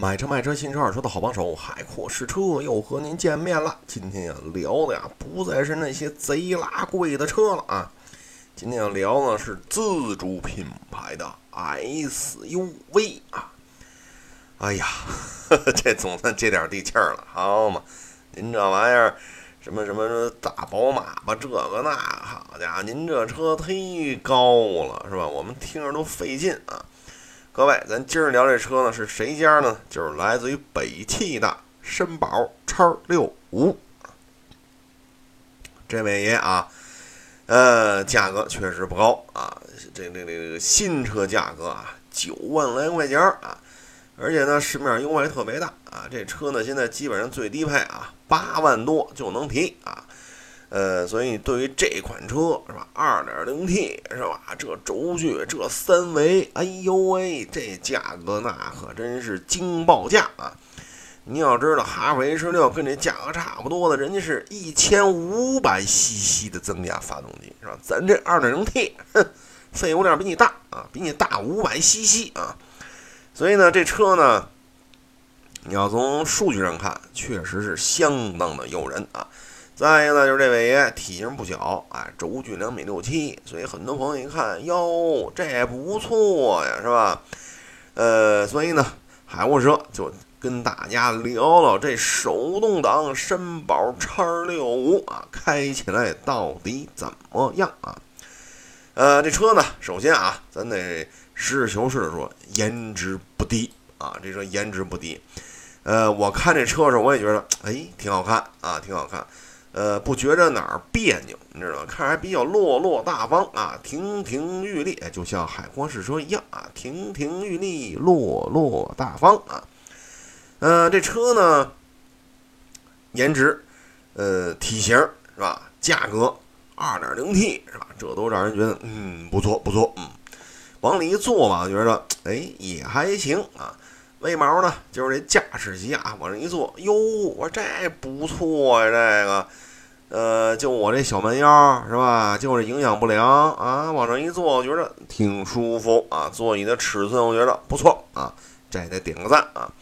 买车卖车新车二手车的好帮手，海阔试车又和您见面了。今天要聊的呀，不再是那些贼拉贵的车了啊，今天要聊的是自主品牌的 SUV 啊。哎呀，这总算接点地气儿了，好嘛？您这玩意儿，什么什么大宝马吧，这个那，好家伙，您这车忒高了是吧？我们听着都费劲啊。各位，咱今儿聊这车呢，是谁家呢？就是来自于北汽的绅宝叉六五。这位爷啊，呃，价格确实不高啊，这这这个新车价格啊，九万来块钱啊，而且呢，市面优惠特别大啊。这车呢，现在基本上最低配啊，八万多就能提啊。呃，所以对于这款车是吧，二点零 T 是吧，这轴距这三维，哎呦喂，这价格那可真是惊爆价啊！你要知道，哈弗 H 六跟这价格差不多的，人家是一千五百 CC 的增压发动机是吧？咱这二点零 T，哼，废油量比你大啊，比你大五百 CC 啊！所以呢，这车呢，你要从数据上看，确实是相当的诱人啊。再一个呢，就是这位爷体型不小，哎，轴距两米六七，所以很多朋友一看，哟，这也不错呀，是吧？呃，所以呢，海沃车就跟大家聊聊这手动挡绅宝叉六五啊，开起来到底怎么样啊？呃，这车呢，首先啊，咱得实事求是的说，颜值不低啊，这车颜值不低。呃，我看这车的时候，我也觉得，哎，挺好看啊，挺好看。呃，不觉着哪儿别扭，你知道吗？看着还比较落落大方啊，亭亭玉立，就像海阔试车一样啊，亭亭玉立，落落大方啊。呃，这车呢，颜值，呃，体型是吧？价格，二点零 T 是吧？这都让人觉得嗯不错不错，嗯，往里一坐吧，觉得哎也还行啊。为毛呢？就是这驾驶席啊，往这一坐，哟，我这不错呀，这个，呃，就我这小蛮腰是吧？就这营养不良啊，往上一坐，我觉得挺舒服啊。座椅的尺寸我觉得不错啊，这得点个赞啊。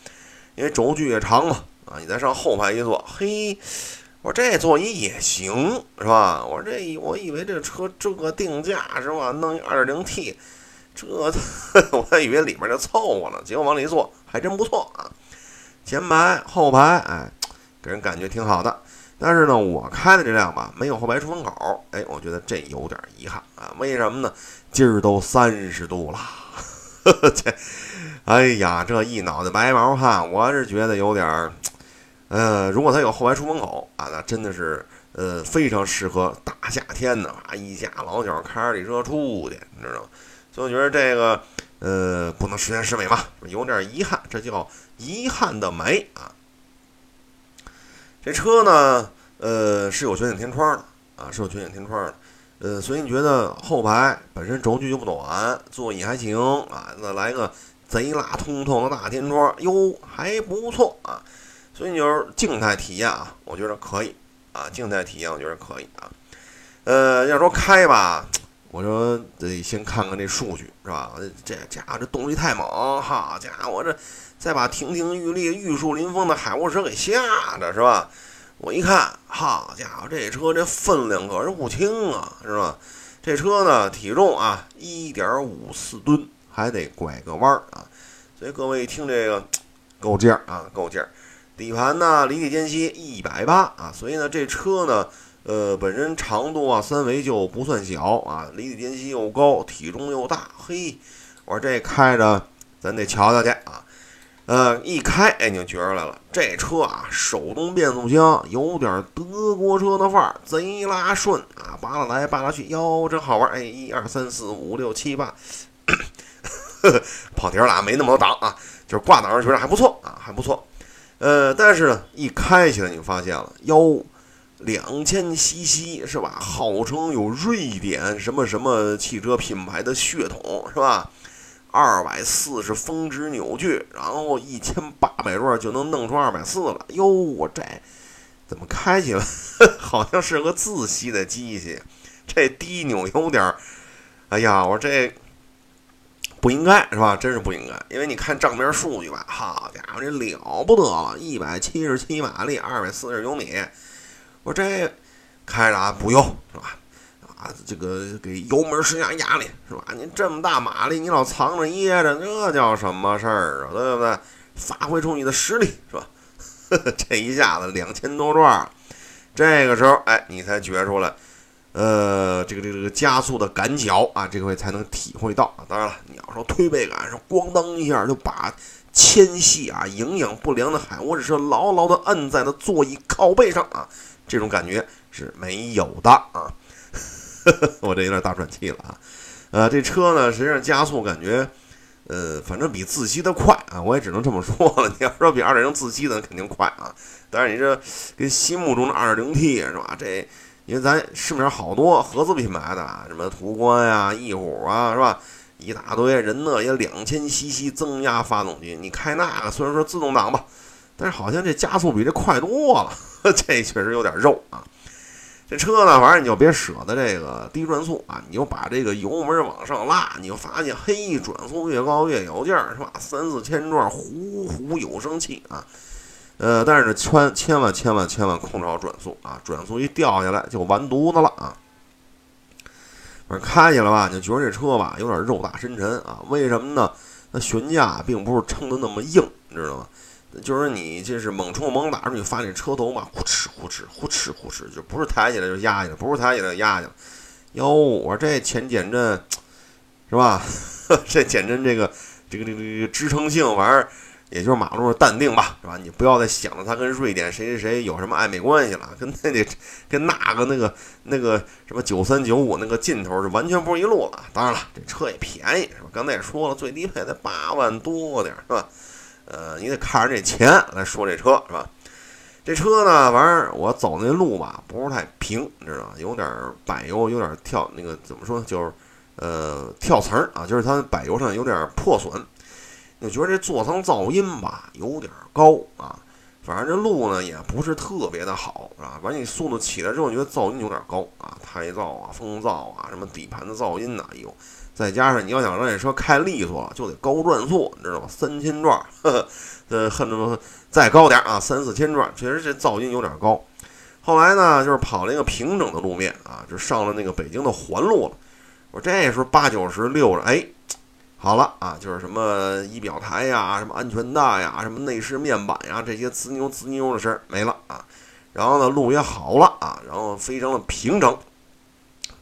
因为轴距也长嘛啊，你再上后排一坐，嘿，我这座椅也行是吧？我这我以为这车这个定价是吧？弄一二点零 T。这 我还以为里面就凑合了，结果往里一坐还真不错啊！前排、后排，哎，给人感觉挺好的。但是呢，我开的这辆吧，没有后排出风口，哎，我觉得这有点遗憾啊。为什么呢？今儿都三十度了，这，哎呀，这一脑袋白毛汗，我是觉得有点儿，呃，如果它有后排出风口啊，那真的是，呃，非常适合大夏天的啊，一家老小开着这车出去，你知道吗？就觉得这个，呃，不能十全十美嘛，有点遗憾，这叫遗憾的美啊。这车呢，呃，是有全景天窗的啊，是有全景天窗的，呃，所以你觉得后排本身轴距就不短，座椅还行啊，那来个贼拉通透的大天窗，哟，还不错啊。所以你就是静态体验啊，我觉得可以啊，静态体验我觉得可以啊。呃，要说开吧。我说得先看看这数据是吧？这家伙这动力太猛，好家伙这再把亭亭玉立、玉树临风的海沃车给吓着是吧？我一看，好家伙这车这分量可是不轻啊，是吧？这车呢体重啊一点五四吨，还得拐个弯儿啊，所以各位一听这个够劲儿啊，够劲儿。底盘呢离地间隙一百八啊，所以呢这车呢。呃，本身长度啊，三维就不算小啊，离地间隙又高，体重又大，嘿，我说这开着，咱得瞧瞧去啊。呃，一开，哎，你就觉出来了，这车啊，手动变速箱，有点德国车的范儿，贼拉顺啊，扒拉来扒拉去，哟，真好玩，哎，一二三四五六七八，跑题了，没那么多档啊，就是挂档上觉得还不错啊，还不错。呃，但是呢，一开起来你就发现了，哟。两千 CC 是吧？号称有瑞典什么什么汽车品牌的血统是吧？二百四十峰值扭矩，然后一千八百转就能弄出二百四了。哟，我这怎么开起来 好像是个自吸的机器？这低扭有点儿，哎呀，我这不应该是吧？真是不应该，因为你看账面数据吧，好家伙，这了不得了，一百七十七马力，二百四十牛米，我这开着啊不油是吧？啊，这个给油门施加压力是吧？你这么大马力，你老藏着掖着，这叫什么事儿啊？对不对？发挥出你的实力是吧？这一下子两千多转，这个时候哎，你才觉出来，呃，这个这个这个加速的感脚啊，这回才能体会到啊。当然了，你要说推背感，是咣当一下就把纤细啊、营养不良的海沃士车牢牢地摁在了座椅靠背上啊，这种感觉是没有的啊。我这有点大喘气了啊，呃，这车呢，实际上加速感觉，呃，反正比自吸的快啊，我也只能这么说了。你要说比二点零自吸的肯定快啊，但是你这跟心目中的二点零 T 是吧？这因为咱市面上好多合资品牌的，啊什么途观呀、翼虎啊，是吧？一大堆人呢也两千 CC 增压发动机，你开那个虽然说自动挡吧，但是好像这加速比这快多了，这确实有点肉啊。这车呢，反正你就别舍得这个低转速啊，你就把这个油门往上拉，你就发现嘿，转速越高越有劲儿，是吧？三四千转，呼呼有生气啊！呃，但是千千万千万千万控制好转速啊，转速一掉下来就完犊子了啊！反正开起来吧，你就觉得这车吧有点肉大深沉啊？为什么呢？那悬架并不是撑得那么硬，你知道吗？就是你这是猛冲猛打，你发现车头嘛，呼哧呼哧呼哧呼哧，就不是抬起来就压下去，不是抬起来就压下去。哟，我说这前减震是吧？这减震这个这个这个这个支撑性玩意儿，也就是马路上淡定吧，是吧？你不要再想着它跟瑞典谁谁谁有什么暧昧关系了，跟那得跟那个那个那个什么九三九五那个劲头是完全不是一路了。当然了，这车也便宜，是吧？刚才也说了，最低配才八万多点，是吧？呃，你得看着这钱来说这车是吧？这车呢，反正我走那路吧，不是太平，你知道吗？有点柏油，有点跳那个怎么说，就是呃跳层啊，就是它柏油上有点破损。就觉得这座舱噪音吧有点高啊，反正这路呢也不是特别的好，是吧？完你速度起来之后，觉得噪音有点高啊，胎噪啊、风噪啊、什么底盘的噪音呐，哎呦。再加上你要想让这车开利索，就得高转速，你知道吗？三千转，呵呵，呃，恨不得再高点啊，三四千转，确实这噪音有点高。后来呢，就是跑了一个平整的路面啊，就上了那个北京的环路了。我这时候八九十溜着，哎，好了啊，就是什么仪表台呀、什么安全带呀、什么内饰面板呀，这些滋扭滋扭的事儿没了啊。然后呢，路也好了啊，然后非常的平整。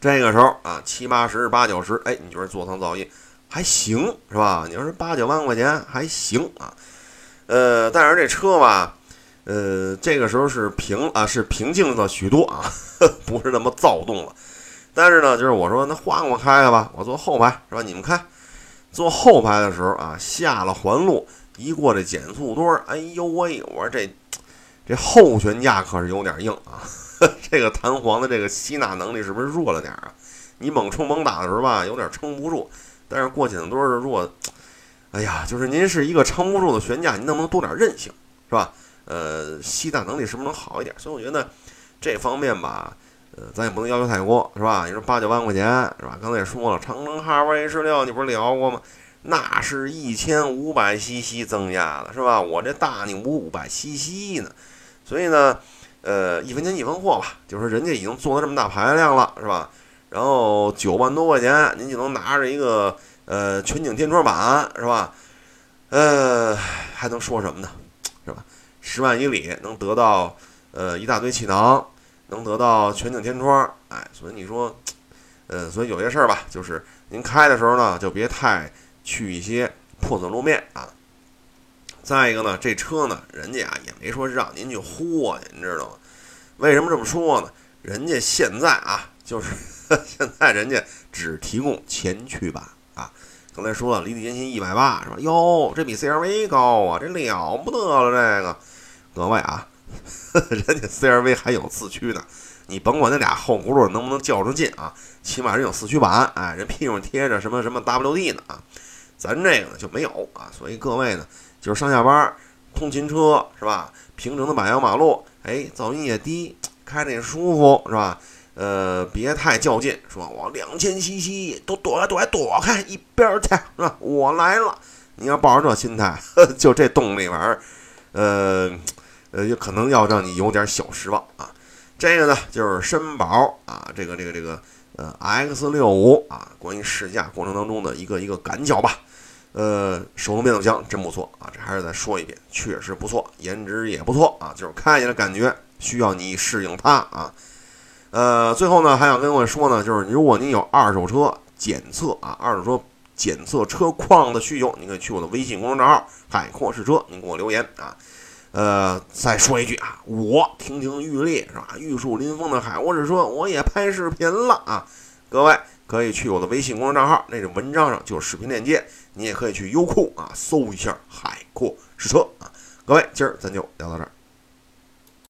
这个时候啊，七八十、八九十，哎，你觉得座舱噪音还行是吧？你要是八九万块钱还行啊，呃，但是这车吧，呃，这个时候是平啊，是平静了许多啊，不是那么躁动了。但是呢，就是我说那换我开开吧，我坐后排是吧？你们开，坐后排的时候啊，下了环路一过这减速墩儿，哎呦喂，我说这这后悬架可是有点硬啊。这个弹簧的这个吸纳能力是不是弱了点啊？你猛冲猛打的时候吧，有点撑不住。但是过减速墩儿如果，哎呀，就是您是一个撑不住的悬架，您能不能多点韧性，是吧？呃，吸纳能力是不是能好一点？所以我觉得这方面吧，呃，咱也不能要求太多，是吧？你说八九万块钱，是吧？刚才也说了，长城哈弗 H 六，你不是聊过吗？那是一千五百 CC 增压的，是吧？我这大你五百 CC 呢，所以呢。呃，一分钱一分货吧，就是人家已经做了这么大排量了，是吧？然后九万多块钱，您就能拿着一个呃全景天窗板，是吧？呃，还能说什么呢？是吧？十万以里能得到呃一大堆气囊，能得到全景天窗，哎，所以你说，呃，所以有些事儿吧，就是您开的时候呢，就别太去一些破损路面啊。再一个呢，这车呢，人家啊也没说让您去豁去，你知道吗？为什么这么说呢？人家现在啊，就是 现在人家只提供前驱版啊。刚才说了，离地间隙一百八是吧？哟，这比 CRV 高啊，这了不得了！这个各位啊，人家 CRV 还有四驱呢。你甭管那俩后轱辘能不能较上劲啊，起码人有四驱版，哎，人屁股贴着什么什么 WD 呢啊。咱这个呢就没有啊，所以各位呢。就是上下班通勤车是吧？平整的柏油马路，哎，噪音也低，开着也舒服是吧？呃，别太较劲，说我两千 CC 都躲开躲开躲开一边去，是吧？我来了，你要抱着这心态，就这动力玩意儿，呃呃，也可能要让你有点小失望啊。这个呢，就是绅宝啊，这个这个这个呃 X 六五啊，关于试驾过程当中的一个一个感脚吧。呃，手动变速箱真不错啊，这还是再说一遍，确实不错，颜值也不错啊，就是开起来感觉需要你适应它啊。呃，最后呢，还想跟各位说呢，就是如果您有二手车检测啊，二手车检测车况的需求，您可以去我的微信公众账号“海阔试车”，您给我留言啊。呃，再说一句啊，我亭亭玉立是吧？玉树临风的海阔试车，我也拍视频了啊。各位可以去我的微信公众账号，那个文章上就是视频链接，你也可以去优酷啊搜一下“海阔试车”啊。各位，今儿咱就聊到这儿。